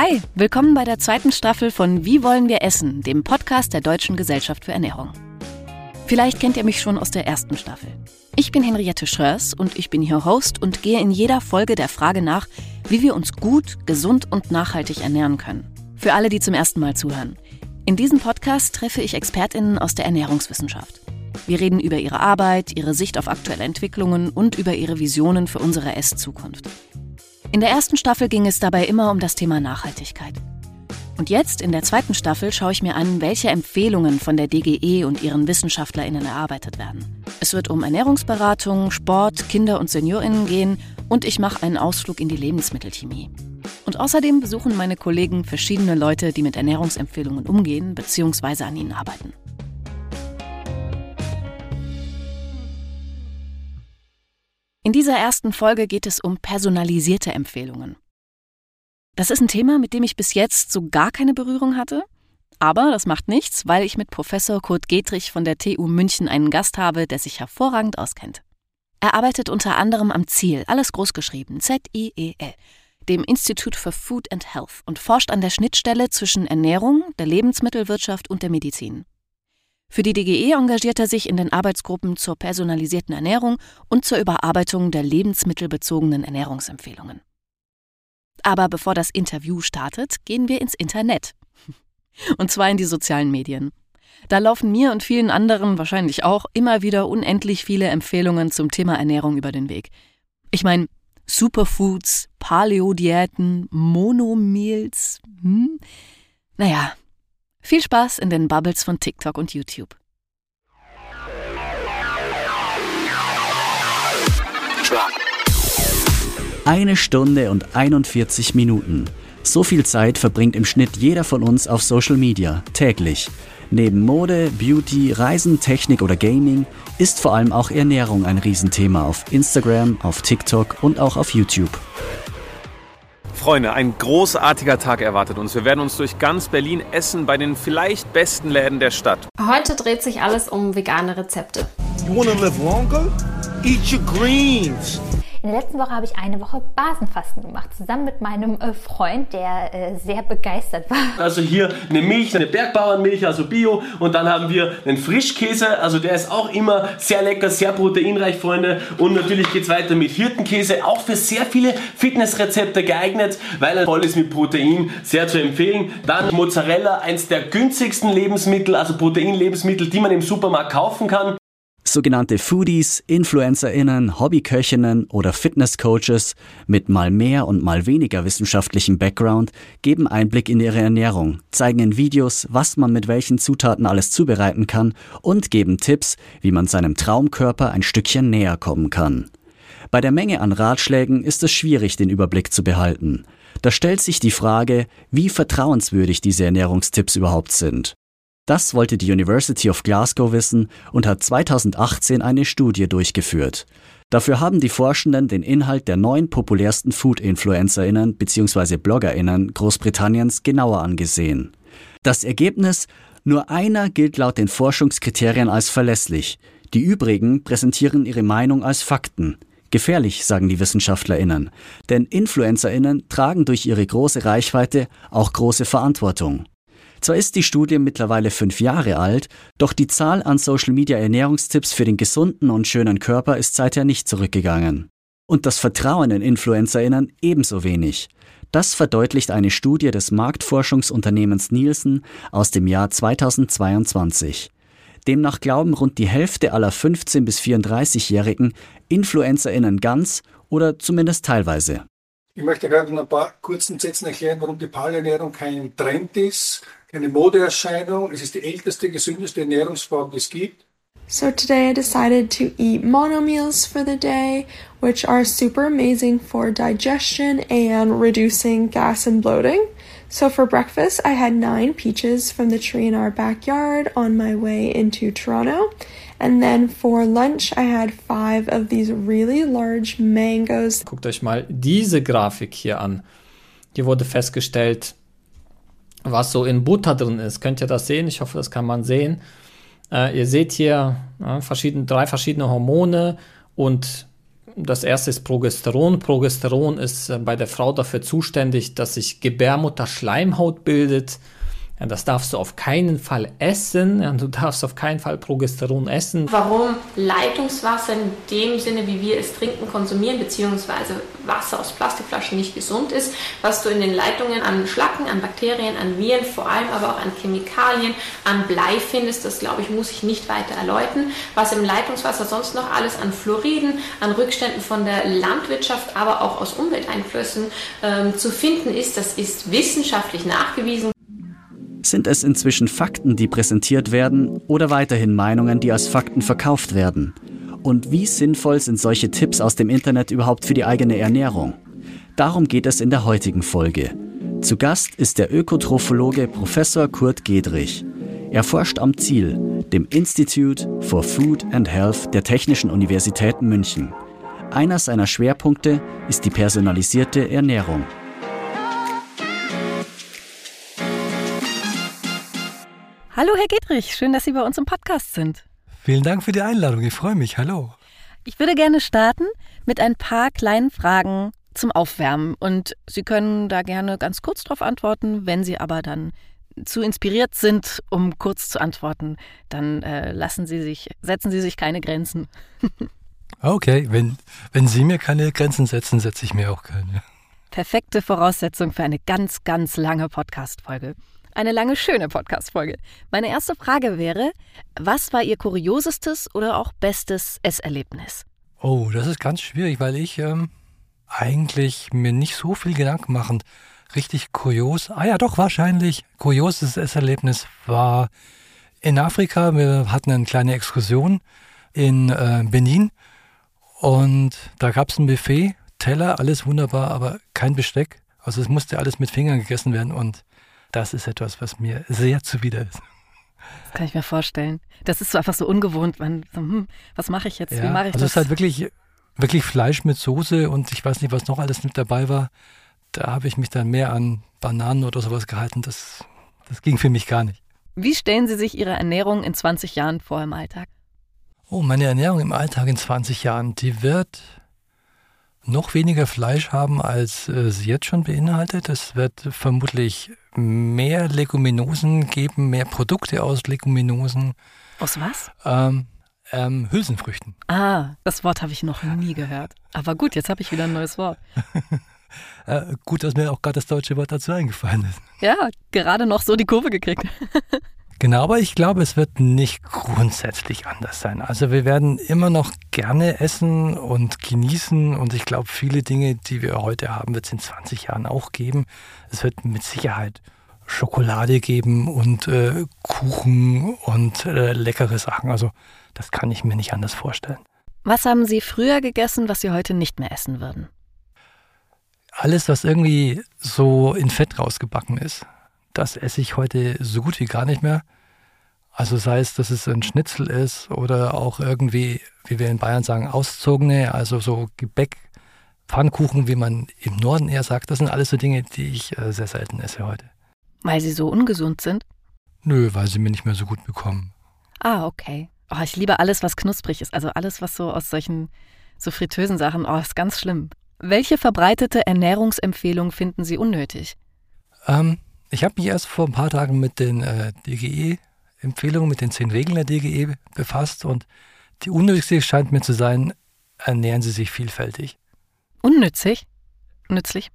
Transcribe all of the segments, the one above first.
Hi, willkommen bei der zweiten Staffel von Wie wollen wir essen, dem Podcast der Deutschen Gesellschaft für Ernährung. Vielleicht kennt ihr mich schon aus der ersten Staffel. Ich bin Henriette Schröers und ich bin hier Host und gehe in jeder Folge der Frage nach, wie wir uns gut, gesund und nachhaltig ernähren können. Für alle, die zum ersten Mal zuhören. In diesem Podcast treffe ich Expertinnen aus der Ernährungswissenschaft. Wir reden über ihre Arbeit, ihre Sicht auf aktuelle Entwicklungen und über ihre Visionen für unsere Esszukunft. In der ersten Staffel ging es dabei immer um das Thema Nachhaltigkeit. Und jetzt, in der zweiten Staffel, schaue ich mir an, welche Empfehlungen von der DGE und ihren WissenschaftlerInnen erarbeitet werden. Es wird um Ernährungsberatung, Sport, Kinder- und SeniorInnen gehen und ich mache einen Ausflug in die Lebensmittelchemie. Und außerdem besuchen meine Kollegen verschiedene Leute, die mit Ernährungsempfehlungen umgehen bzw. an ihnen arbeiten. In dieser ersten Folge geht es um personalisierte Empfehlungen. Das ist ein Thema, mit dem ich bis jetzt so gar keine Berührung hatte. Aber das macht nichts, weil ich mit Professor Kurt Getrich von der TU München einen Gast habe, der sich hervorragend auskennt. Er arbeitet unter anderem am Ziel, alles großgeschrieben, Z-I-E-L, dem Institute for Food and Health und forscht an der Schnittstelle zwischen Ernährung, der Lebensmittelwirtschaft und der Medizin. Für die DGE engagiert er sich in den Arbeitsgruppen zur personalisierten Ernährung und zur Überarbeitung der lebensmittelbezogenen Ernährungsempfehlungen. Aber bevor das Interview startet, gehen wir ins Internet. Und zwar in die sozialen Medien. Da laufen mir und vielen anderen wahrscheinlich auch immer wieder unendlich viele Empfehlungen zum Thema Ernährung über den Weg. Ich meine, Superfoods, Paleo-Diäten, Monomeals. Hm? Naja, viel Spaß in den Bubbles von TikTok und YouTube. Eine Stunde und 41 Minuten. So viel Zeit verbringt im Schnitt jeder von uns auf Social Media, täglich. Neben Mode, Beauty, Reisen, Technik oder Gaming ist vor allem auch Ernährung ein Riesenthema auf Instagram, auf TikTok und auch auf YouTube. Freunde, ein großartiger Tag erwartet uns. Wir werden uns durch ganz Berlin essen bei den vielleicht besten Läden der Stadt. Heute dreht sich alles um vegane Rezepte. You wanna live longer? Eat your greens. In der letzten Woche habe ich eine Woche Basenfasten gemacht, zusammen mit meinem äh, Freund, der äh, sehr begeistert war. Also hier eine Milch, eine Bergbauernmilch, also Bio. Und dann haben wir einen Frischkäse, also der ist auch immer sehr lecker, sehr proteinreich, Freunde. Und natürlich geht es weiter mit Hirtenkäse, auch für sehr viele Fitnessrezepte geeignet, weil er voll ist mit Protein, sehr zu empfehlen. Dann Mozzarella, eins der günstigsten Lebensmittel, also Proteinlebensmittel, die man im Supermarkt kaufen kann. Sogenannte Foodies, InfluencerInnen, Hobbyköchinnen oder Fitnesscoaches mit mal mehr und mal weniger wissenschaftlichem Background geben Einblick in ihre Ernährung, zeigen in Videos, was man mit welchen Zutaten alles zubereiten kann und geben Tipps, wie man seinem Traumkörper ein Stückchen näher kommen kann. Bei der Menge an Ratschlägen ist es schwierig, den Überblick zu behalten. Da stellt sich die Frage, wie vertrauenswürdig diese Ernährungstipps überhaupt sind. Das wollte die University of Glasgow wissen und hat 2018 eine Studie durchgeführt. Dafür haben die Forschenden den Inhalt der neun populärsten Food-InfluencerInnen bzw. BloggerInnen Großbritanniens genauer angesehen. Das Ergebnis? Nur einer gilt laut den Forschungskriterien als verlässlich. Die übrigen präsentieren ihre Meinung als Fakten. Gefährlich, sagen die WissenschaftlerInnen. Denn InfluencerInnen tragen durch ihre große Reichweite auch große Verantwortung. Zwar ist die Studie mittlerweile fünf Jahre alt, doch die Zahl an Social-Media-Ernährungstipps für den gesunden und schönen Körper ist seither nicht zurückgegangen. Und das Vertrauen in InfluencerInnen ebenso wenig. Das verdeutlicht eine Studie des Marktforschungsunternehmens Nielsen aus dem Jahr 2022. Demnach glauben rund die Hälfte aller 15- bis 34-Jährigen InfluencerInnen ganz oder zumindest teilweise. Ich möchte gerade in ein paar kurzen Sätzen erklären, warum die Paleo-Ernährung kein Trend ist, keine Modeerscheinung. Es ist die älteste, gesündeste Ernährungsform, die es gibt. So today I decided to eat mono meals for the day, which are super amazing for digestion and reducing gas and bloating. So for breakfast, I had nine peaches from the tree in our backyard on my way into Toronto. And then for lunch, I had five of these really large mangoes. Guckt euch mal diese Grafik hier an. Hier wurde festgestellt, was so in Butter drin ist. Könnt ihr das sehen? Ich hoffe, das kann man sehen. Äh, ihr seht hier äh, verschieden, drei verschiedene Hormone und Das erste ist Progesteron. Progesteron ist äh, bei der Frau dafür zuständig, dass sich Gebärmutterschleimhaut bildet das darfst du auf keinen Fall essen. Ja, du darfst auf keinen Fall Progesteron essen. Warum Leitungswasser in dem Sinne, wie wir es trinken, konsumieren, beziehungsweise Wasser aus Plastikflaschen nicht gesund ist, was du in den Leitungen an Schlacken, an Bakterien, an Viren, vor allem aber auch an Chemikalien, an Blei findest, das glaube ich, muss ich nicht weiter erläutern. Was im Leitungswasser sonst noch alles an Fluoriden, an Rückständen von der Landwirtschaft, aber auch aus Umwelteinflüssen ähm, zu finden ist, das ist wissenschaftlich nachgewiesen. Sind es inzwischen Fakten, die präsentiert werden oder weiterhin Meinungen, die als Fakten verkauft werden? Und wie sinnvoll sind solche Tipps aus dem Internet überhaupt für die eigene Ernährung? Darum geht es in der heutigen Folge. Zu Gast ist der Ökotrophologe Professor Kurt Gedrich. Er forscht am Ziel, dem Institute for Food and Health der Technischen Universität München. Einer seiner Schwerpunkte ist die personalisierte Ernährung. Hallo, Herr Gedrich, schön, dass Sie bei uns im Podcast sind. Vielen Dank für die Einladung, ich freue mich. Hallo. Ich würde gerne starten mit ein paar kleinen Fragen zum Aufwärmen und Sie können da gerne ganz kurz darauf antworten. Wenn Sie aber dann zu inspiriert sind, um kurz zu antworten, dann äh, lassen Sie sich, setzen Sie sich keine Grenzen. okay, wenn, wenn Sie mir keine Grenzen setzen, setze ich mir auch keine. Perfekte Voraussetzung für eine ganz, ganz lange Podcast-Folge eine lange, schöne Podcast-Folge. Meine erste Frage wäre: Was war Ihr kuriosestes oder auch bestes Esserlebnis? Oh, das ist ganz schwierig, weil ich ähm, eigentlich mir nicht so viel Gedanken machen. Richtig kurios. Ah ja, doch, wahrscheinlich. Kurioses Esserlebnis war in Afrika. Wir hatten eine kleine Exkursion in äh, Benin und da gab es ein Buffet, Teller, alles wunderbar, aber kein Besteck. Also es musste alles mit Fingern gegessen werden und das ist etwas, was mir sehr zuwider ist. Das kann ich mir vorstellen. Das ist so einfach so ungewohnt. Man, so, hm, was mache ich jetzt? Ja, Wie mache ich also das? es ist halt wirklich, wirklich Fleisch mit Soße und ich weiß nicht, was noch alles mit dabei war. Da habe ich mich dann mehr an Bananen oder sowas gehalten. Das, das ging für mich gar nicht. Wie stellen Sie sich Ihre Ernährung in 20 Jahren vor im Alltag? Oh, meine Ernährung im Alltag in 20 Jahren, die wird noch weniger Fleisch haben, als äh, sie jetzt schon beinhaltet. Es wird vermutlich mehr Leguminosen geben, mehr Produkte aus Leguminosen. Aus was? Ähm, ähm, Hülsenfrüchten. Ah, das Wort habe ich noch nie gehört. Aber gut, jetzt habe ich wieder ein neues Wort. äh, gut, dass mir auch gerade das deutsche Wort dazu eingefallen ist. Ja, gerade noch so die Kurve gekriegt. Genau, aber ich glaube, es wird nicht grundsätzlich anders sein. Also wir werden immer noch gerne essen und genießen und ich glaube, viele Dinge, die wir heute haben, wird es in 20 Jahren auch geben. Es wird mit Sicherheit Schokolade geben und äh, Kuchen und äh, leckere Sachen. Also das kann ich mir nicht anders vorstellen. Was haben Sie früher gegessen, was Sie heute nicht mehr essen würden? Alles, was irgendwie so in Fett rausgebacken ist das esse ich heute so gut wie gar nicht mehr. Also sei es, dass es ein Schnitzel ist oder auch irgendwie, wie wir in Bayern sagen, auszogene, also so Gebäck, Pfannkuchen, wie man im Norden eher sagt. Das sind alles so Dinge, die ich äh, sehr selten esse heute. Weil sie so ungesund sind? Nö, weil sie mir nicht mehr so gut bekommen. Ah, okay. Oh, ich liebe alles, was knusprig ist. Also alles, was so aus solchen so fritösen Sachen, oh, ist ganz schlimm. Welche verbreitete Ernährungsempfehlung finden Sie unnötig? Ähm, ich habe mich erst vor ein paar Tagen mit den äh, DGE-Empfehlungen, mit den zehn Regeln der DGE befasst und die unnötigste scheint mir zu sein, ernähren Sie sich vielfältig. Unnützig? Nützlich?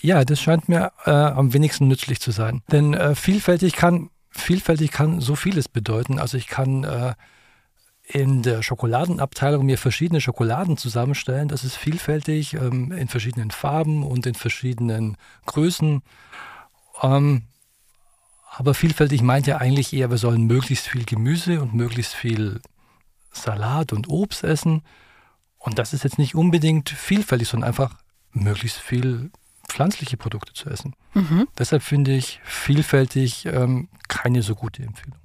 Ja, das scheint mir äh, am wenigsten nützlich zu sein. Denn äh, vielfältig kann vielfältig kann so vieles bedeuten. Also ich kann äh, in der Schokoladenabteilung mir verschiedene Schokoladen zusammenstellen. Das ist vielfältig ähm, in verschiedenen Farben und in verschiedenen Größen. Ähm, aber vielfältig meint ja eigentlich eher, wir sollen möglichst viel Gemüse und möglichst viel Salat und Obst essen. Und das ist jetzt nicht unbedingt vielfältig, sondern einfach möglichst viel pflanzliche Produkte zu essen. Mhm. Deshalb finde ich vielfältig ähm, keine so gute Empfehlung.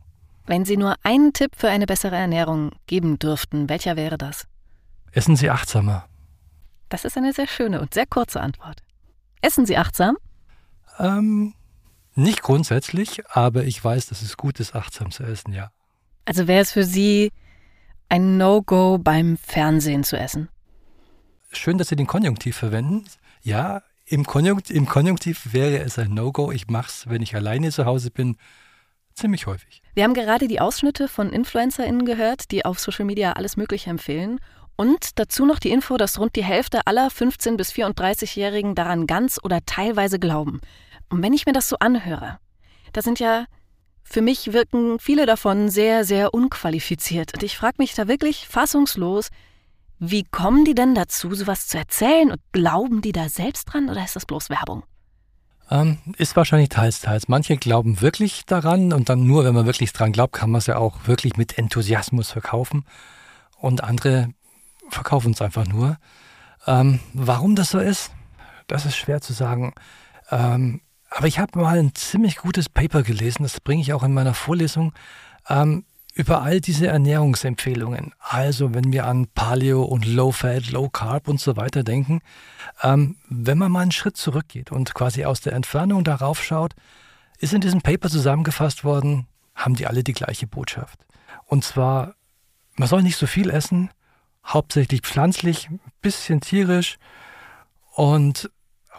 Wenn Sie nur einen Tipp für eine bessere Ernährung geben dürften, welcher wäre das? Essen Sie achtsamer. Das ist eine sehr schöne und sehr kurze Antwort. Essen Sie achtsam? Ähm, nicht grundsätzlich, aber ich weiß, dass es gut ist, achtsam zu essen, ja. Also wäre es für Sie ein No-Go beim Fernsehen zu essen? schön, dass Sie den Konjunktiv verwenden. Ja, im Konjunktiv, im Konjunktiv wäre es ein No-Go. Ich mache es, wenn ich alleine zu Hause bin, ziemlich häufig. Wir haben gerade die Ausschnitte von InfluencerInnen gehört, die auf Social Media alles Mögliche empfehlen. Und dazu noch die Info, dass rund die Hälfte aller 15- bis 34-Jährigen daran ganz oder teilweise glauben. Und wenn ich mir das so anhöre, da sind ja für mich wirken viele davon sehr, sehr unqualifiziert. Und ich frage mich da wirklich fassungslos, wie kommen die denn dazu, sowas zu erzählen? Und glauben die da selbst dran oder ist das bloß Werbung? Ähm, ist wahrscheinlich teils, teils. Manche glauben wirklich daran und dann nur, wenn man wirklich dran glaubt, kann man es ja auch wirklich mit Enthusiasmus verkaufen. Und andere verkaufen es einfach nur. Ähm, warum das so ist, das ist schwer zu sagen. Ähm, aber ich habe mal ein ziemlich gutes Paper gelesen, das bringe ich auch in meiner Vorlesung, ähm, über all diese Ernährungsempfehlungen. Also wenn wir an Paleo und Low Fat, Low Carb und so weiter denken, ähm, wenn man mal einen Schritt zurückgeht und quasi aus der Entfernung darauf schaut, ist in diesem Paper zusammengefasst worden, haben die alle die gleiche Botschaft. Und zwar, man soll nicht so viel essen, hauptsächlich pflanzlich, bisschen tierisch und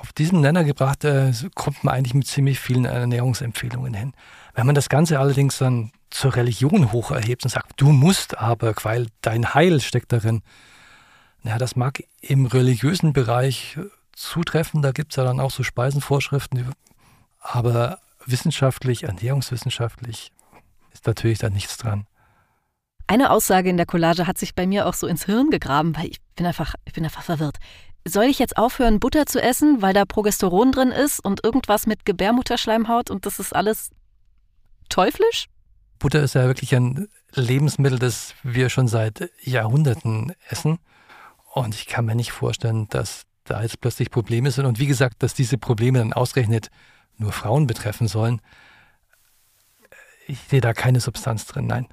auf diesen Nenner gebracht äh, kommt man eigentlich mit ziemlich vielen Ernährungsempfehlungen hin. Wenn man das Ganze allerdings dann zur Religion hoch erhebt und sagt, du musst aber, weil dein Heil steckt darin, ja, das mag im religiösen Bereich zutreffen, da gibt es ja dann auch so Speisenvorschriften, aber wissenschaftlich, ernährungswissenschaftlich ist natürlich da nichts dran. Eine Aussage in der Collage hat sich bei mir auch so ins Hirn gegraben, weil ich bin einfach, ich bin einfach verwirrt. Soll ich jetzt aufhören, Butter zu essen, weil da Progesteron drin ist und irgendwas mit Gebärmutterschleimhaut und das ist alles teuflisch? Butter ist ja wirklich ein Lebensmittel, das wir schon seit Jahrhunderten essen. Und ich kann mir nicht vorstellen, dass da jetzt plötzlich Probleme sind. Und wie gesagt, dass diese Probleme dann ausgerechnet nur Frauen betreffen sollen. Ich sehe da keine Substanz drin, nein.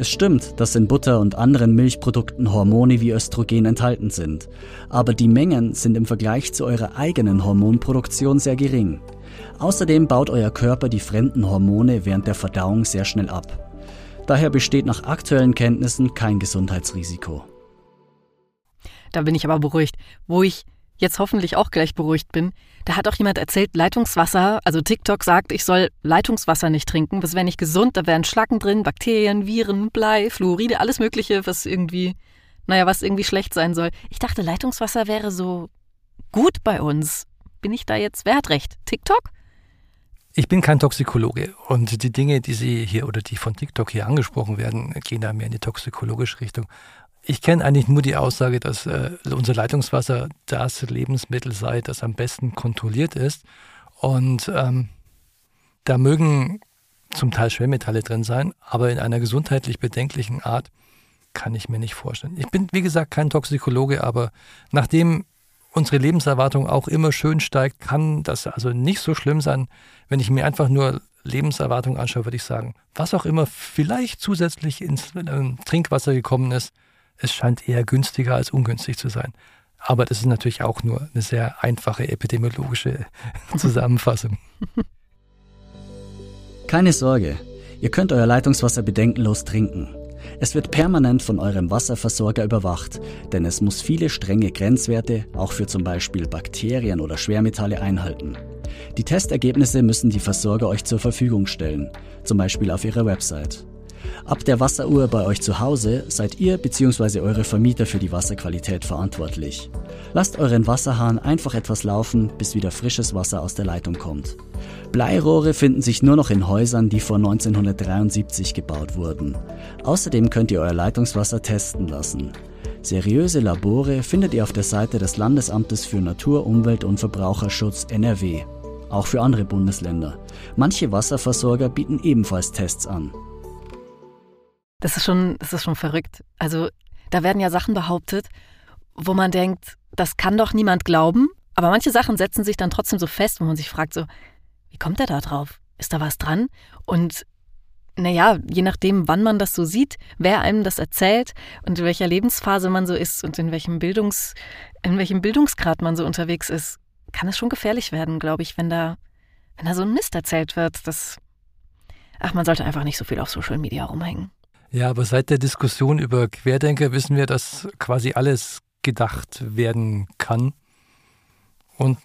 Es stimmt, dass in Butter und anderen Milchprodukten Hormone wie Östrogen enthalten sind, aber die Mengen sind im Vergleich zu eurer eigenen Hormonproduktion sehr gering. Außerdem baut euer Körper die fremden Hormone während der Verdauung sehr schnell ab. Daher besteht nach aktuellen Kenntnissen kein Gesundheitsrisiko. Da bin ich aber beruhigt. Wo ich jetzt hoffentlich auch gleich beruhigt bin, da hat auch jemand erzählt, Leitungswasser, also TikTok sagt, ich soll Leitungswasser nicht trinken, das wäre nicht gesund, da wären Schlacken drin, Bakterien, Viren, Blei, Fluoride, alles Mögliche, was irgendwie, naja, was irgendwie schlecht sein soll. Ich dachte, Leitungswasser wäre so gut bei uns. Bin ich da jetzt, wer hat recht? TikTok? Ich bin kein Toxikologe und die Dinge, die Sie hier oder die von TikTok hier angesprochen werden, gehen da mehr in die toxikologische Richtung. Ich kenne eigentlich nur die Aussage, dass äh, unser Leitungswasser das Lebensmittel sei, das am besten kontrolliert ist. Und ähm, da mögen zum Teil Schwermetalle drin sein, aber in einer gesundheitlich bedenklichen Art kann ich mir nicht vorstellen. Ich bin, wie gesagt, kein Toxikologe, aber nachdem unsere Lebenserwartung auch immer schön steigt, kann das also nicht so schlimm sein. Wenn ich mir einfach nur Lebenserwartung anschaue, würde ich sagen, was auch immer vielleicht zusätzlich ins äh, Trinkwasser gekommen ist, es scheint eher günstiger als ungünstig zu sein. Aber das ist natürlich auch nur eine sehr einfache epidemiologische Zusammenfassung. Keine Sorge, ihr könnt euer Leitungswasser bedenkenlos trinken. Es wird permanent von eurem Wasserversorger überwacht, denn es muss viele strenge Grenzwerte, auch für zum Beispiel Bakterien oder Schwermetalle, einhalten. Die Testergebnisse müssen die Versorger euch zur Verfügung stellen, zum Beispiel auf ihrer Website. Ab der Wasseruhr bei euch zu Hause seid ihr bzw. eure Vermieter für die Wasserqualität verantwortlich. Lasst euren Wasserhahn einfach etwas laufen, bis wieder frisches Wasser aus der Leitung kommt. Bleirohre finden sich nur noch in Häusern, die vor 1973 gebaut wurden. Außerdem könnt ihr euer Leitungswasser testen lassen. Seriöse Labore findet ihr auf der Seite des Landesamtes für Natur, Umwelt und Verbraucherschutz NRW. Auch für andere Bundesländer. Manche Wasserversorger bieten ebenfalls Tests an. Das ist schon, das ist schon verrückt. Also, da werden ja Sachen behauptet, wo man denkt, das kann doch niemand glauben. Aber manche Sachen setzen sich dann trotzdem so fest, wo man sich fragt, so, wie kommt er da drauf? Ist da was dran? Und naja, je nachdem, wann man das so sieht, wer einem das erzählt und in welcher Lebensphase man so ist und in welchem Bildungs, in welchem Bildungsgrad man so unterwegs ist, kann es schon gefährlich werden, glaube ich, wenn da, wenn da so ein Mist erzählt wird. Das, ach, man sollte einfach nicht so viel auf Social Media rumhängen. Ja, aber seit der Diskussion über Querdenker wissen wir, dass quasi alles gedacht werden kann. Und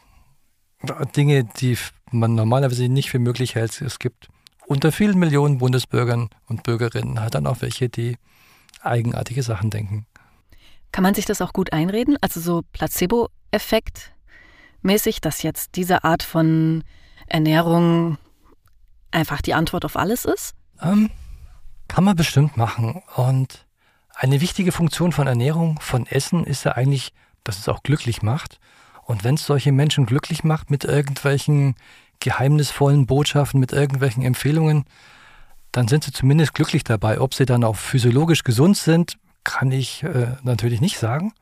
Dinge, die man normalerweise nicht für möglich hält, es gibt unter vielen Millionen Bundesbürgern und Bürgerinnen halt dann auch welche, die eigenartige Sachen denken. Kann man sich das auch gut einreden? Also so Placebo-Effekt mäßig, dass jetzt diese Art von Ernährung einfach die Antwort auf alles ist? Ähm, kann man bestimmt machen. Und eine wichtige Funktion von Ernährung, von Essen ist ja eigentlich, dass es auch glücklich macht. Und wenn es solche Menschen glücklich macht mit irgendwelchen geheimnisvollen Botschaften, mit irgendwelchen Empfehlungen, dann sind sie zumindest glücklich dabei. Ob sie dann auch physiologisch gesund sind, kann ich äh, natürlich nicht sagen.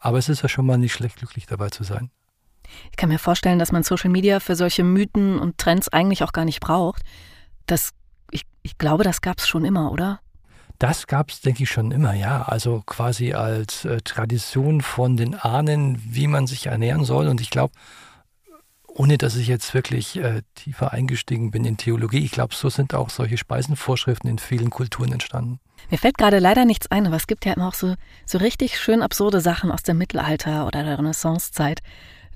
Aber es ist ja schon mal nicht schlecht, glücklich dabei zu sein. Ich kann mir vorstellen, dass man Social Media für solche Mythen und Trends eigentlich auch gar nicht braucht. Das, ich, ich glaube, das gab es schon immer, oder? Das gab es, denke ich, schon immer, ja. Also quasi als äh, Tradition von den Ahnen, wie man sich ernähren soll. Und ich glaube, ohne dass ich jetzt wirklich äh, tiefer eingestiegen bin in Theologie, ich glaube, so sind auch solche Speisenvorschriften in vielen Kulturen entstanden. Mir fällt gerade leider nichts ein, aber es gibt ja immer auch so, so richtig schön absurde Sachen aus dem Mittelalter oder der Renaissancezeit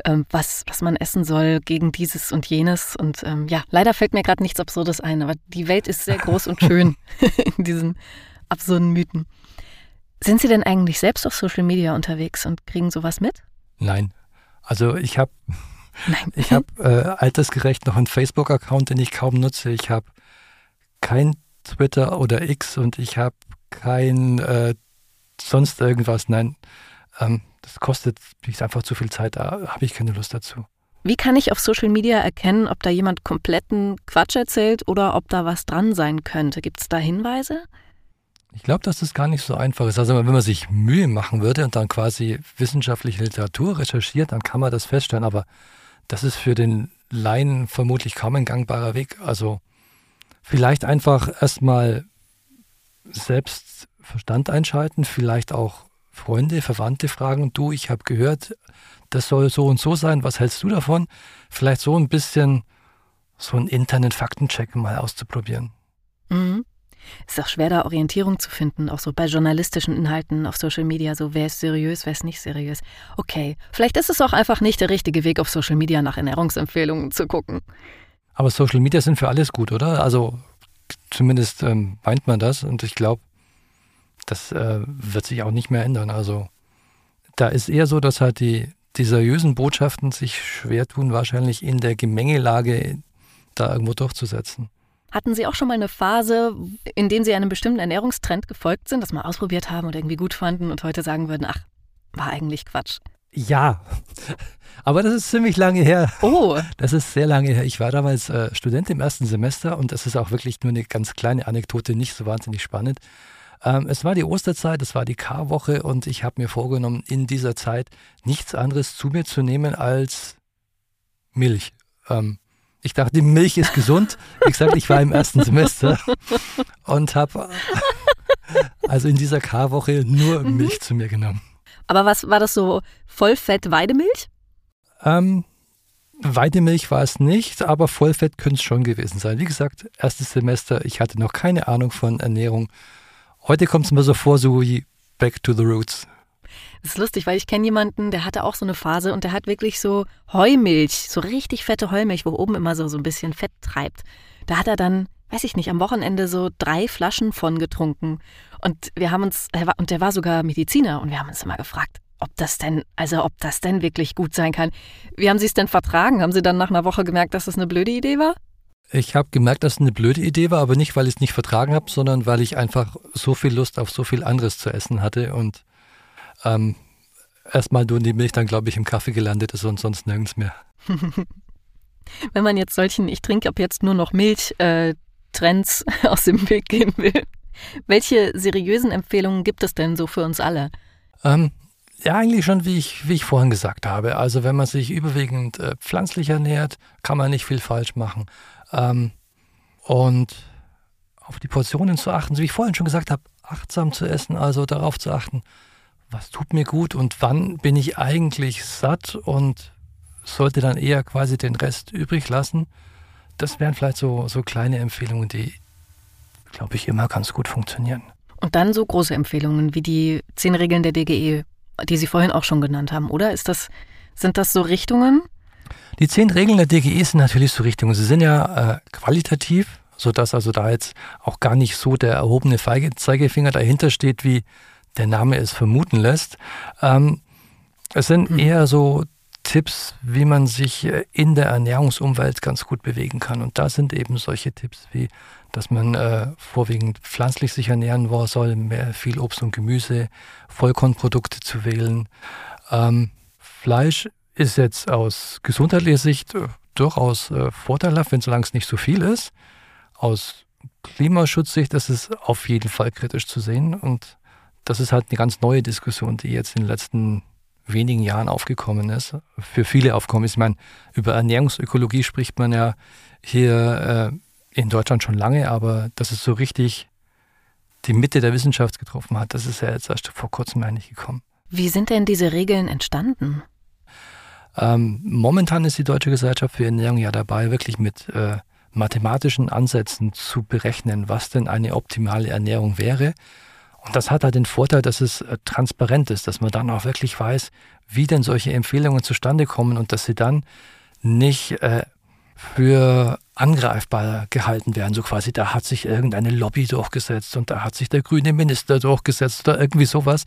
ähm, was, was man essen soll gegen dieses und jenes. Und ähm, ja, leider fällt mir gerade nichts Absurdes ein, aber die Welt ist sehr groß und schön in diesen absurden Mythen. Sind Sie denn eigentlich selbst auf Social Media unterwegs und kriegen sowas mit? Nein. Also ich habe ich habe äh, altersgerecht noch einen Facebook-Account, den ich kaum nutze. Ich habe kein Twitter oder X und ich habe kein äh, sonst irgendwas. Nein, ähm, das kostet mich einfach zu viel Zeit, da habe ich keine Lust dazu. Wie kann ich auf Social Media erkennen, ob da jemand kompletten Quatsch erzählt oder ob da was dran sein könnte? Gibt es da Hinweise? Ich glaube, dass das gar nicht so einfach ist. Also wenn man sich Mühe machen würde und dann quasi wissenschaftliche Literatur recherchiert, dann kann man das feststellen. Aber das ist für den Laien vermutlich kaum ein gangbarer Weg. Also vielleicht einfach erstmal selbst Verstand einschalten, vielleicht auch Freunde, Verwandte fragen, du, ich habe gehört, das soll so und so sein, was hältst du davon? Vielleicht so ein bisschen so einen internen Faktencheck mal auszuprobieren. Mhm. Es ist auch schwer, da Orientierung zu finden, auch so bei journalistischen Inhalten auf Social Media, so wer ist seriös, wer ist nicht seriös. Okay, vielleicht ist es auch einfach nicht der richtige Weg, auf Social Media nach Ernährungsempfehlungen zu gucken. Aber Social Media sind für alles gut, oder? Also zumindest ähm, meint man das und ich glaube, das äh, wird sich auch nicht mehr ändern. Also da ist eher so, dass halt die, die seriösen Botschaften sich schwer tun, wahrscheinlich in der Gemengelage da irgendwo durchzusetzen. Hatten Sie auch schon mal eine Phase, in der Sie einem bestimmten Ernährungstrend gefolgt sind, das mal ausprobiert haben und irgendwie gut fanden und heute sagen würden, ach, war eigentlich Quatsch? Ja, aber das ist ziemlich lange her. Oh. Das ist sehr lange her. Ich war damals äh, Student im ersten Semester und das ist auch wirklich nur eine ganz kleine Anekdote, nicht so wahnsinnig spannend. Ähm, es war die Osterzeit, es war die Karwoche und ich habe mir vorgenommen, in dieser Zeit nichts anderes zu mir zu nehmen als Milch. Ähm, ich dachte, die Milch ist gesund. Wie gesagt, ich war im ersten Semester und habe also in dieser Karwoche nur mhm. Milch zu mir genommen. Aber was war das so Vollfett-Weidemilch? Ähm, Weidemilch war es nicht, aber Vollfett könnte es schon gewesen sein. Wie gesagt, erstes Semester, ich hatte noch keine Ahnung von Ernährung Heute kommt es mir so vor, so wie Back to the Roots. Das ist lustig, weil ich kenne jemanden, der hatte auch so eine Phase und der hat wirklich so Heumilch, so richtig fette Heumilch, wo oben immer so, so ein bisschen Fett treibt. Da hat er dann, weiß ich nicht, am Wochenende so drei Flaschen von getrunken. Und wir haben uns, und der war sogar Mediziner und wir haben uns immer gefragt, ob das denn, also ob das denn wirklich gut sein kann. Wie haben Sie es denn vertragen? Haben Sie dann nach einer Woche gemerkt, dass das eine blöde Idee war? Ich habe gemerkt, dass es eine blöde Idee war, aber nicht, weil ich es nicht vertragen habe, sondern weil ich einfach so viel Lust auf so viel anderes zu essen hatte und ähm, erstmal nur die Milch dann, glaube ich, im Kaffee gelandet ist und sonst nirgends mehr. Wenn man jetzt solchen, ich trinke ab jetzt nur noch Milch, äh, Trends aus dem Weg gehen will, welche seriösen Empfehlungen gibt es denn so für uns alle? Ähm, ja, eigentlich schon, wie ich, wie ich vorhin gesagt habe. Also wenn man sich überwiegend äh, pflanzlich ernährt, kann man nicht viel falsch machen. Ähm, und auf die Portionen zu achten, so wie ich vorhin schon gesagt habe, achtsam zu essen, also darauf zu achten, was tut mir gut und wann bin ich eigentlich satt und sollte dann eher quasi den Rest übrig lassen. Das wären vielleicht so, so kleine Empfehlungen, die, glaube ich, immer ganz gut funktionieren. Und dann so große Empfehlungen wie die zehn Regeln der DGE, die Sie vorhin auch schon genannt haben, oder? Ist das, sind das so Richtungen? Die zehn Regeln der DGE sind natürlich so Richtungen. Sie sind ja äh, qualitativ, sodass also da jetzt auch gar nicht so der erhobene Zeigefinger dahinter steht, wie der Name es vermuten lässt. Ähm, es sind mhm. eher so Tipps, wie man sich äh, in der Ernährungsumwelt ganz gut bewegen kann. Und da sind eben solche Tipps wie, dass man äh, vorwiegend pflanzlich sich ernähren soll, mehr viel Obst und Gemüse, Vollkornprodukte zu wählen. Ähm, Fleisch ist jetzt aus gesundheitlicher Sicht äh, durchaus äh, vorteilhaft, wenn solange es nicht so viel ist. Aus Klimaschutzsicht ist es auf jeden Fall kritisch zu sehen und das ist halt eine ganz neue Diskussion, die jetzt in den letzten wenigen Jahren aufgekommen ist, für viele aufgekommen ist. Ich meine, über Ernährungsökologie spricht man ja hier äh, in Deutschland schon lange, aber dass es so richtig die Mitte der Wissenschaft getroffen hat, das ist ja jetzt erst vor kurzem eigentlich gekommen. Wie sind denn diese Regeln entstanden? Ähm, momentan ist die Deutsche Gesellschaft für Ernährung ja dabei, wirklich mit äh, mathematischen Ansätzen zu berechnen, was denn eine optimale Ernährung wäre. Und das hat halt den Vorteil, dass es äh, transparent ist, dass man dann auch wirklich weiß, wie denn solche Empfehlungen zustande kommen und dass sie dann nicht äh, für angreifbar gehalten werden. So quasi, da hat sich irgendeine Lobby durchgesetzt und da hat sich der grüne Minister durchgesetzt oder irgendwie sowas.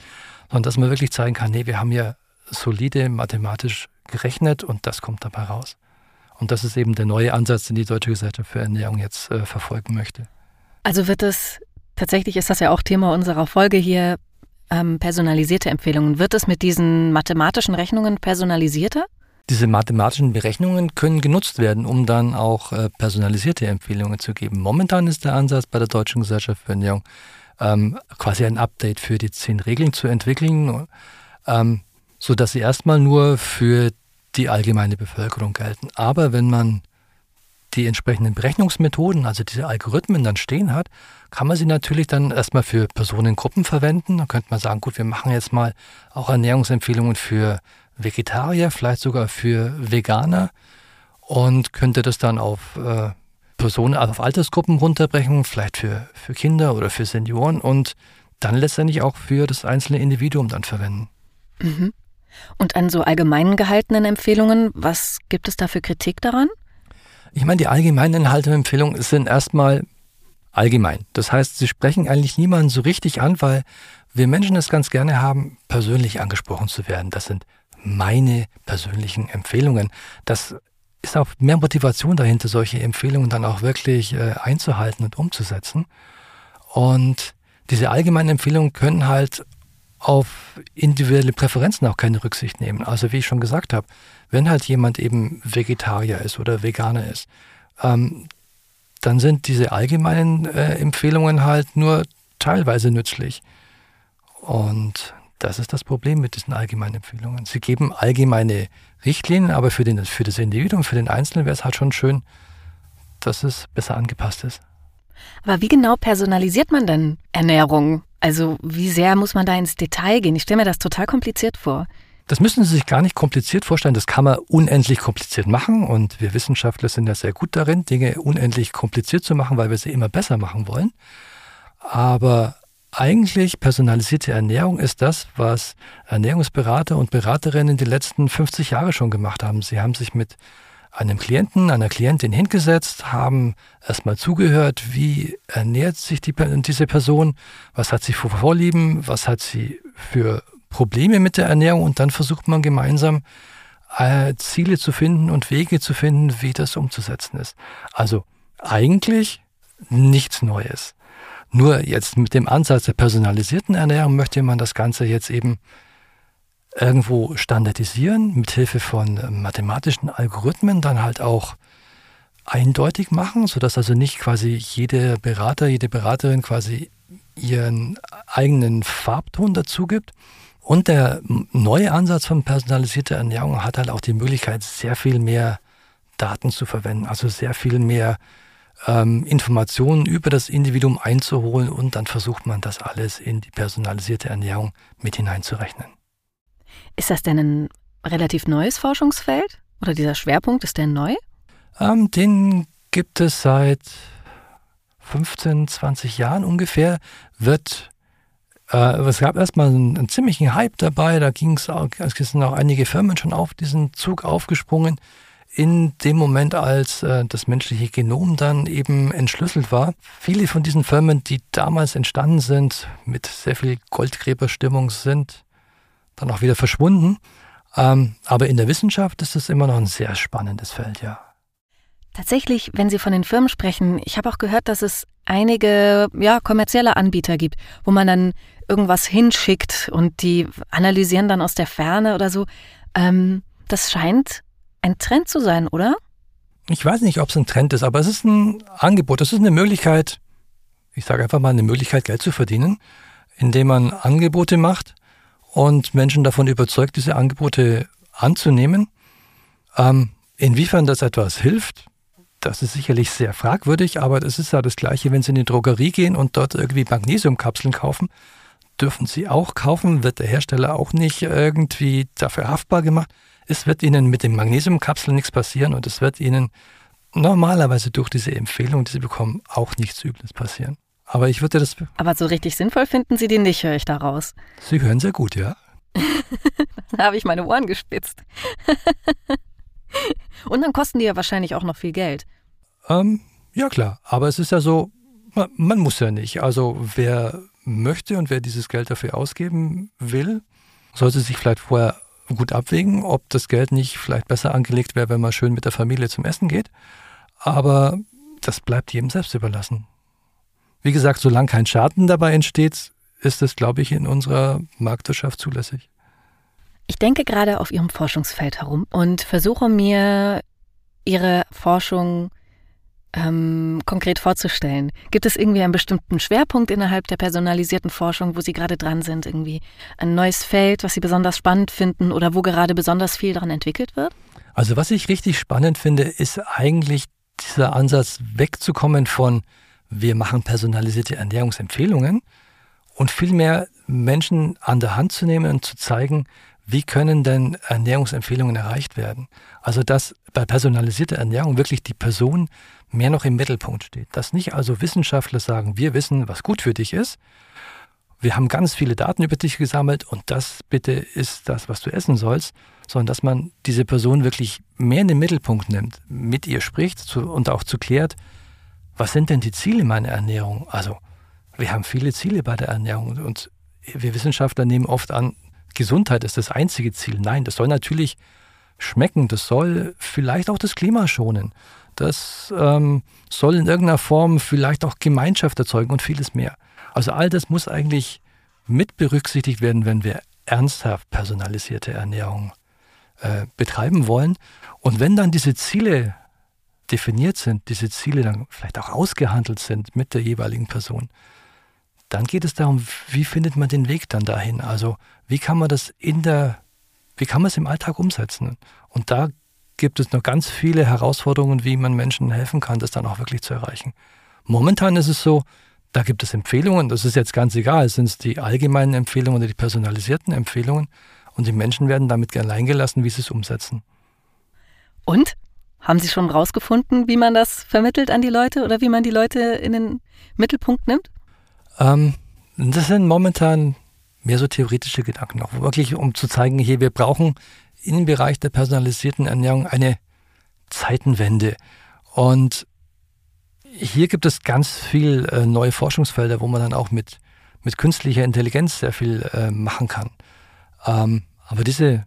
Sondern dass man wirklich zeigen kann, nee, wir haben hier solide mathematisch gerechnet und das kommt dabei raus. Und das ist eben der neue Ansatz, den die Deutsche Gesellschaft für Ernährung jetzt äh, verfolgen möchte. Also wird es Tatsächlich ist das ja auch Thema unserer Folge hier, ähm, personalisierte Empfehlungen. Wird es mit diesen mathematischen Rechnungen personalisierter? Diese mathematischen Berechnungen können genutzt werden, um dann auch äh, personalisierte Empfehlungen zu geben. Momentan ist der Ansatz bei der Deutschen Gesellschaft für Ernährung ähm, quasi ein Update für die zehn Regeln zu entwickeln, ähm, sodass sie erstmal nur für die allgemeine Bevölkerung gelten. Aber wenn man die entsprechenden Berechnungsmethoden, also diese Algorithmen dann stehen hat, kann man sie natürlich dann erstmal für Personengruppen verwenden. Da könnte man sagen, gut, wir machen jetzt mal auch Ernährungsempfehlungen für Vegetarier, vielleicht sogar für Veganer und könnte das dann auf äh, Personen, also auf Altersgruppen runterbrechen, vielleicht für, für Kinder oder für Senioren und dann letztendlich auch für das einzelne Individuum dann verwenden. Mhm. Und an so allgemein gehaltenen Empfehlungen, was gibt es da für Kritik daran? Ich meine, die allgemeinen Inhalte und Empfehlungen sind erstmal allgemein. Das heißt, sie sprechen eigentlich niemanden so richtig an, weil wir Menschen es ganz gerne haben, persönlich angesprochen zu werden. Das sind meine persönlichen Empfehlungen. Das ist auch mehr Motivation dahinter, solche Empfehlungen dann auch wirklich äh, einzuhalten und umzusetzen. Und diese allgemeinen Empfehlungen können halt auf individuelle Präferenzen auch keine Rücksicht nehmen. Also wie ich schon gesagt habe, wenn halt jemand eben Vegetarier ist oder Veganer ist, ähm, dann sind diese allgemeinen äh, Empfehlungen halt nur teilweise nützlich. Und das ist das Problem mit diesen allgemeinen Empfehlungen. Sie geben allgemeine Richtlinien, aber für, den, für das Individuum, für den Einzelnen wäre es halt schon schön, dass es besser angepasst ist. Aber wie genau personalisiert man denn Ernährung? Also wie sehr muss man da ins Detail gehen? Ich stelle mir das total kompliziert vor. Das müssen Sie sich gar nicht kompliziert vorstellen. Das kann man unendlich kompliziert machen. Und wir Wissenschaftler sind ja sehr gut darin, Dinge unendlich kompliziert zu machen, weil wir sie immer besser machen wollen. Aber eigentlich personalisierte Ernährung ist das, was Ernährungsberater und Beraterinnen die letzten 50 Jahre schon gemacht haben. Sie haben sich mit einem Klienten, einer Klientin hingesetzt, haben erstmal zugehört, wie ernährt sich die, diese Person, was hat sie für Vorlieben, was hat sie für Probleme mit der Ernährung und dann versucht man gemeinsam äh, Ziele zu finden und Wege zu finden, wie das umzusetzen ist. Also eigentlich nichts Neues. Nur jetzt mit dem Ansatz der personalisierten Ernährung möchte man das Ganze jetzt eben irgendwo standardisieren, mit Hilfe von mathematischen Algorithmen dann halt auch eindeutig machen, sodass also nicht quasi jeder Berater, jede Beraterin quasi ihren eigenen Farbton dazu gibt, und der neue Ansatz von personalisierter Ernährung hat halt auch die Möglichkeit, sehr viel mehr Daten zu verwenden, also sehr viel mehr ähm, Informationen über das Individuum einzuholen und dann versucht man das alles in die personalisierte Ernährung mit hineinzurechnen. Ist das denn ein relativ neues Forschungsfeld? Oder dieser Schwerpunkt, ist der neu? Ähm, den gibt es seit 15, 20 Jahren ungefähr, wird Äh, es gab erstmal einen, einen ziemlichen Hype dabei, da ging es auch, es sind auch einige Firmen schon auf diesen Zug aufgesprungen. In dem Moment, als äh, das menschliche Genom dann eben entschlüsselt war. Viele von diesen Firmen, die damals entstanden sind, mit sehr viel Goldgräberstimmung, sind dann auch wieder verschwunden. Ähm, aber in der Wissenschaft ist es immer noch ein sehr spannendes Feld, ja. Tatsächlich, wenn Sie von den Firmen sprechen, ich habe auch gehört, dass es einige ja, kommerzielle Anbieter gibt, wo man dann irgendwas hinschickt und die analysieren dann aus der Ferne oder so. Ähm, das scheint ein Trend zu sein, oder? Ich weiß nicht, ob es ein Trend ist, aber es ist ein Angebot. Es ist eine Möglichkeit, ich sage einfach mal, eine Möglichkeit, Geld zu verdienen, indem man Angebote macht und Menschen davon überzeugt, diese Angebote anzunehmen. Ähm, inwiefern das etwas hilft, das ist sicherlich sehr fragwürdig, aber das ist ja das Gleiche, wenn Sie in die Drogerie gehen und dort irgendwie Magnesiumkapseln kaufen. Dürfen Sie auch kaufen, wird der Hersteller auch nicht irgendwie dafür haftbar gemacht. Es wird Ihnen mit den Magnesiumkapseln nichts passieren und es wird Ihnen normalerweise durch diese Empfehlung, die Sie bekommen, auch nichts Übles passieren. Aber ich würde das. Aber so richtig sinnvoll finden Sie die nicht, höre ich daraus. Sie hören sehr gut, ja. da habe ich meine Ohren gespitzt. Und dann kosten die ja wahrscheinlich auch noch viel Geld. Ähm, ja, klar. Aber es ist ja so, man, man muss ja nicht. Also wer möchte und wer dieses Geld dafür ausgeben will, sollte sich vielleicht vorher gut abwägen, ob das Geld nicht vielleicht besser angelegt wäre, wenn man schön mit der Familie zum Essen geht. Aber das bleibt jedem selbst überlassen. Wie gesagt, solange kein Schaden dabei entsteht, ist es, glaube ich, in unserer Marktwirtschaft zulässig. Ich denke gerade auf Ihrem Forschungsfeld herum und versuche mir Ihre Forschung ähm, konkret vorzustellen. Gibt es irgendwie einen bestimmten Schwerpunkt innerhalb der personalisierten Forschung, wo Sie gerade dran sind? Irgendwie ein neues Feld, was Sie besonders spannend finden oder wo gerade besonders viel daran entwickelt wird? Also was ich richtig spannend finde, ist eigentlich dieser Ansatz wegzukommen von wir machen personalisierte Ernährungsempfehlungen und vielmehr Menschen an der Hand zu nehmen und zu zeigen, wie können denn Ernährungsempfehlungen erreicht werden? Also, dass bei personalisierter Ernährung wirklich die Person mehr noch im Mittelpunkt steht. Dass nicht also Wissenschaftler sagen, wir wissen, was gut für dich ist. Wir haben ganz viele Daten über dich gesammelt und das bitte ist das, was du essen sollst, sondern dass man diese Person wirklich mehr in den Mittelpunkt nimmt, mit ihr spricht und auch zu klärt, was sind denn die Ziele meiner Ernährung? Also, wir haben viele Ziele bei der Ernährung und wir Wissenschaftler nehmen oft an, Gesundheit ist das einzige Ziel. Nein, das soll natürlich schmecken, das soll vielleicht auch das Klima schonen, das ähm, soll in irgendeiner Form vielleicht auch Gemeinschaft erzeugen und vieles mehr. Also all das muss eigentlich mit berücksichtigt werden, wenn wir ernsthaft personalisierte Ernährung äh, betreiben wollen. Und wenn dann diese Ziele definiert sind, diese Ziele dann vielleicht auch ausgehandelt sind mit der jeweiligen Person, dann geht es darum, wie findet man den Weg dann dahin? Also wie kann man das in der, wie kann man es im Alltag umsetzen? Und da gibt es noch ganz viele Herausforderungen, wie man Menschen helfen kann, das dann auch wirklich zu erreichen. Momentan ist es so, da gibt es Empfehlungen, das ist jetzt ganz egal, sind es die allgemeinen Empfehlungen oder die personalisierten Empfehlungen und die Menschen werden damit allein gelassen, wie sie es umsetzen. Und? Haben Sie schon rausgefunden, wie man das vermittelt an die Leute oder wie man die Leute in den Mittelpunkt nimmt? Ähm, das sind momentan mehr so theoretische Gedanken, auch wirklich um zu zeigen, hier, wir brauchen in dem Bereich der personalisierten Ernährung eine Zeitenwende. Und hier gibt es ganz viel äh, neue Forschungsfelder, wo man dann auch mit, mit künstlicher Intelligenz sehr viel äh, machen kann. Ähm, aber diese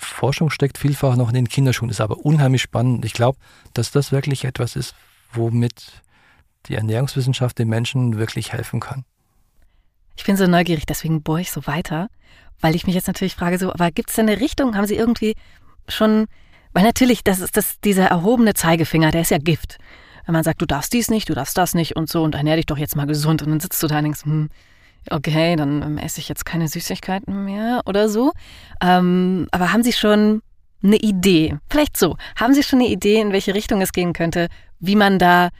Forschung steckt vielfach noch in den Kinderschuhen, ist aber unheimlich spannend. Ich glaube, dass das wirklich etwas ist, womit die Ernährungswissenschaft den Menschen wirklich helfen kann. Ich bin so neugierig, deswegen bohre ich so weiter, weil ich mich jetzt natürlich frage, so, aber gibt es denn eine Richtung? Haben Sie irgendwie schon, weil natürlich, das ist das, dieser erhobene Zeigefinger, der ist ja Gift. Wenn man sagt, du darfst dies nicht, du darfst das nicht und so und ernähr dich doch jetzt mal gesund und dann sitzt du da und denkst, hm, okay, dann esse ich jetzt keine Süßigkeiten mehr oder so. Ähm, aber haben Sie schon eine Idee? Vielleicht so. Haben Sie schon eine Idee, in welche Richtung es gehen könnte, wie man da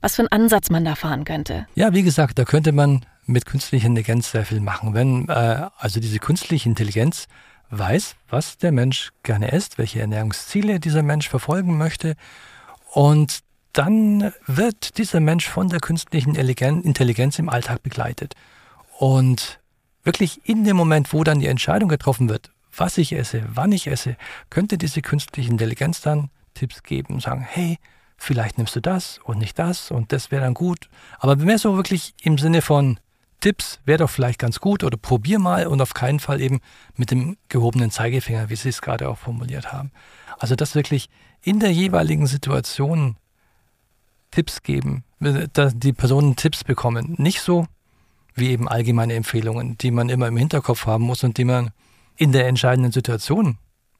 was für einen Ansatz man da fahren könnte. Ja, wie gesagt, da könnte man mit künstlicher Intelligenz sehr viel machen. Wenn äh, also diese künstliche Intelligenz weiß, was der Mensch gerne isst, welche Ernährungsziele dieser Mensch verfolgen möchte und dann wird dieser Mensch von der künstlichen Intelligenz im Alltag begleitet. Und wirklich in dem Moment, wo dann die Entscheidung getroffen wird, was ich esse, wann ich esse, könnte diese künstliche Intelligenz dann Tipps geben und sagen, hey, vielleicht nimmst du das und nicht das und das wäre dann gut. Aber mehr so wirklich im Sinne von Tipps wäre doch vielleicht ganz gut oder probier mal und auf keinen Fall eben mit dem gehobenen Zeigefinger, wie Sie es gerade auch formuliert haben. Also das wirklich in der jeweiligen Situation Tipps geben, dass die Personen Tipps bekommen. Nicht so wie eben allgemeine Empfehlungen, die man immer im Hinterkopf haben muss und die man in der entscheidenden Situation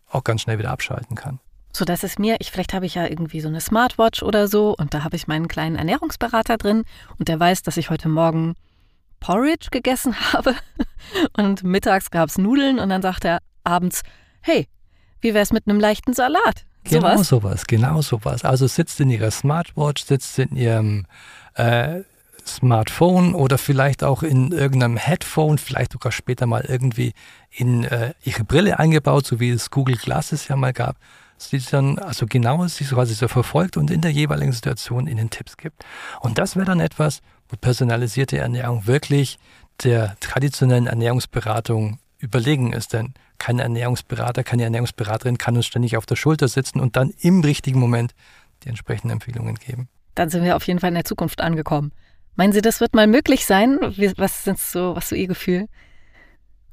auch ganz schnell wieder abschalten kann. So dass es mir, ich, vielleicht habe ich ja irgendwie so eine Smartwatch oder so und da habe ich meinen kleinen Ernährungsberater drin und der weiß, dass ich heute Morgen Porridge gegessen habe und mittags gab es Nudeln und dann sagt er abends, hey, wie wär's mit einem leichten Salat? Genau sowas? sowas, genau sowas. Also sitzt in ihrer Smartwatch, sitzt in ihrem äh, Smartphone oder vielleicht auch in irgendeinem Headphone, vielleicht sogar später mal irgendwie in äh, ihre Brille eingebaut, so wie es Google Glasses ja mal gab. Sie dann also genau sie quasi so verfolgt und in der jeweiligen Situation ihnen Tipps gibt. Und das wäre dann etwas, wo personalisierte Ernährung wirklich der traditionellen Ernährungsberatung überlegen ist. Denn kein Ernährungsberater, keine Ernährungsberaterin kann uns ständig auf der Schulter sitzen und dann im richtigen Moment die entsprechenden Empfehlungen geben. Dann sind wir auf jeden Fall in der Zukunft angekommen. Meinen Sie, das wird mal möglich sein? Was sind so, was so Ihr Gefühl?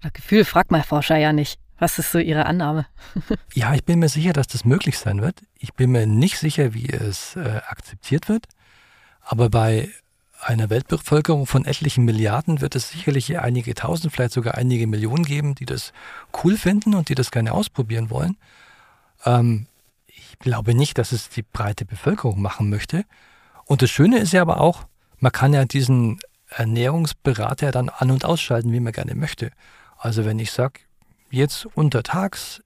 Oder Gefühl fragt mal Forscher ja nicht. Was ist so Ihre Annahme? ja, ich bin mir sicher, dass das möglich sein wird. Ich bin mir nicht sicher, wie es äh, akzeptiert wird. Aber bei einer Weltbevölkerung von etlichen Milliarden wird es sicherlich einige tausend, vielleicht sogar einige Millionen geben, die das cool finden und die das gerne ausprobieren wollen. Ähm, ich glaube nicht, dass es die breite Bevölkerung machen möchte. Und das Schöne ist ja aber auch, man kann ja diesen Ernährungsberater dann an- und ausschalten, wie man gerne möchte. Also wenn ich sage, jetzt untertags,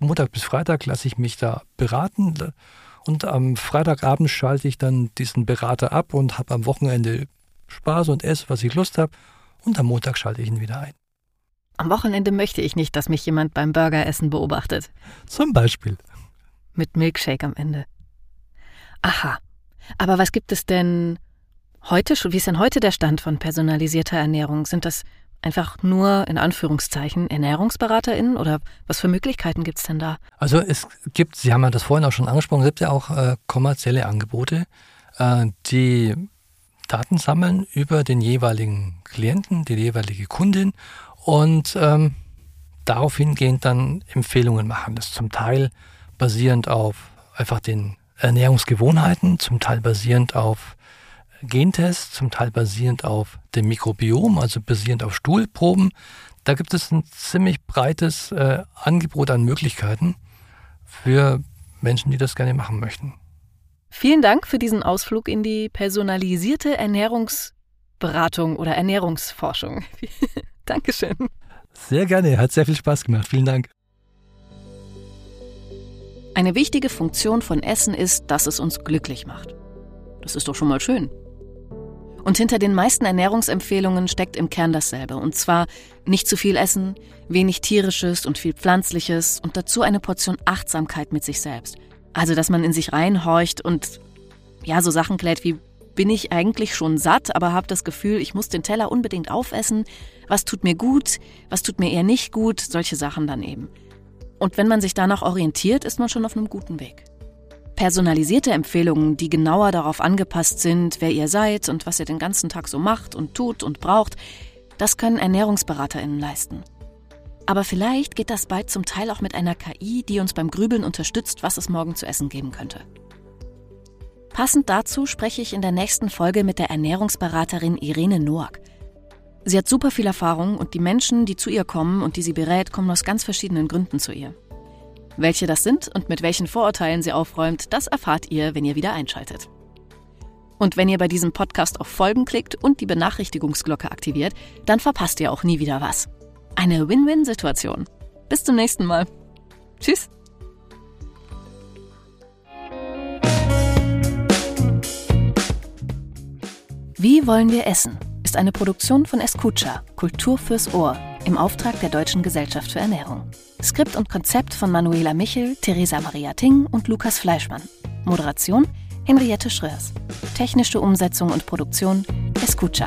Montag bis Freitag lasse ich mich da beraten und am Freitagabend schalte ich dann diesen Berater ab und habe am Wochenende Spaß und esse, was ich Lust habe und am Montag schalte ich ihn wieder ein. Am Wochenende möchte ich nicht, dass mich jemand beim Burgeressen beobachtet. Zum Beispiel. Mit Milkshake am Ende. Aha. Aber was gibt es denn heute schon? Wie ist denn heute der Stand von personalisierter Ernährung? Sind das einfach nur in Anführungszeichen ErnährungsberaterInnen oder was für Möglichkeiten gibt es denn da? Also es gibt, Sie haben ja das vorhin auch schon angesprochen, es gibt ja auch äh, kommerzielle Angebote, äh, die Daten sammeln über den jeweiligen Klienten, die jeweilige Kundin und ähm, darauf hingehend dann Empfehlungen machen. Das zum Teil basierend auf einfach den Ernährungsgewohnheiten, zum Teil basierend auf Gentests, zum Teil basierend auf dem Mikrobiom, also basierend auf Stuhlproben. Da gibt es ein ziemlich breites äh, Angebot an Möglichkeiten für Menschen, die das gerne machen möchten. Vielen Dank für diesen Ausflug in die personalisierte Ernährungsberatung oder Ernährungsforschung. Dankeschön. Sehr gerne, hat sehr viel Spaß gemacht. Vielen Dank. Eine wichtige Funktion von Essen ist, dass es uns glücklich macht. Das ist doch schon mal schön. Und hinter den meisten Ernährungsempfehlungen steckt im Kern dasselbe. Und zwar nicht zu viel essen, wenig tierisches und viel pflanzliches und dazu eine Portion Achtsamkeit mit sich selbst. Also, dass man in sich reinhorcht und ja, so Sachen klärt wie, bin ich eigentlich schon satt, aber habe das Gefühl, ich muss den Teller unbedingt aufessen? Was tut mir gut? Was tut mir eher nicht gut? Solche Sachen dann eben. Und wenn man sich danach orientiert, ist man schon auf einem guten Weg. Personalisierte Empfehlungen, die genauer darauf angepasst sind, wer ihr seid und was ihr den ganzen Tag so macht und tut und braucht, das können Ernährungsberaterinnen leisten. Aber vielleicht geht das bald zum Teil auch mit einer KI, die uns beim Grübeln unterstützt, was es morgen zu essen geben könnte. Passend dazu spreche ich in der nächsten Folge mit der Ernährungsberaterin Irene Noack. Sie hat super viel Erfahrung und die Menschen, die zu ihr kommen und die sie berät, kommen aus ganz verschiedenen Gründen zu ihr. Welche das sind und mit welchen Vorurteilen sie aufräumt, das erfahrt ihr, wenn ihr wieder einschaltet. Und wenn ihr bei diesem Podcast auf Folgen klickt und die Benachrichtigungsglocke aktiviert, dann verpasst ihr auch nie wieder was. Eine Win-Win-Situation. Bis zum nächsten Mal. Tschüss. Wie wollen wir essen? ist eine Produktion von Escucha, Kultur fürs Ohr, im Auftrag der Deutschen Gesellschaft für Ernährung. Skript und Konzept von Manuela Michel, Theresa Maria Ting und Lukas Fleischmann. Moderation Henriette Schröers. Technische Umsetzung und Produktion Escucha.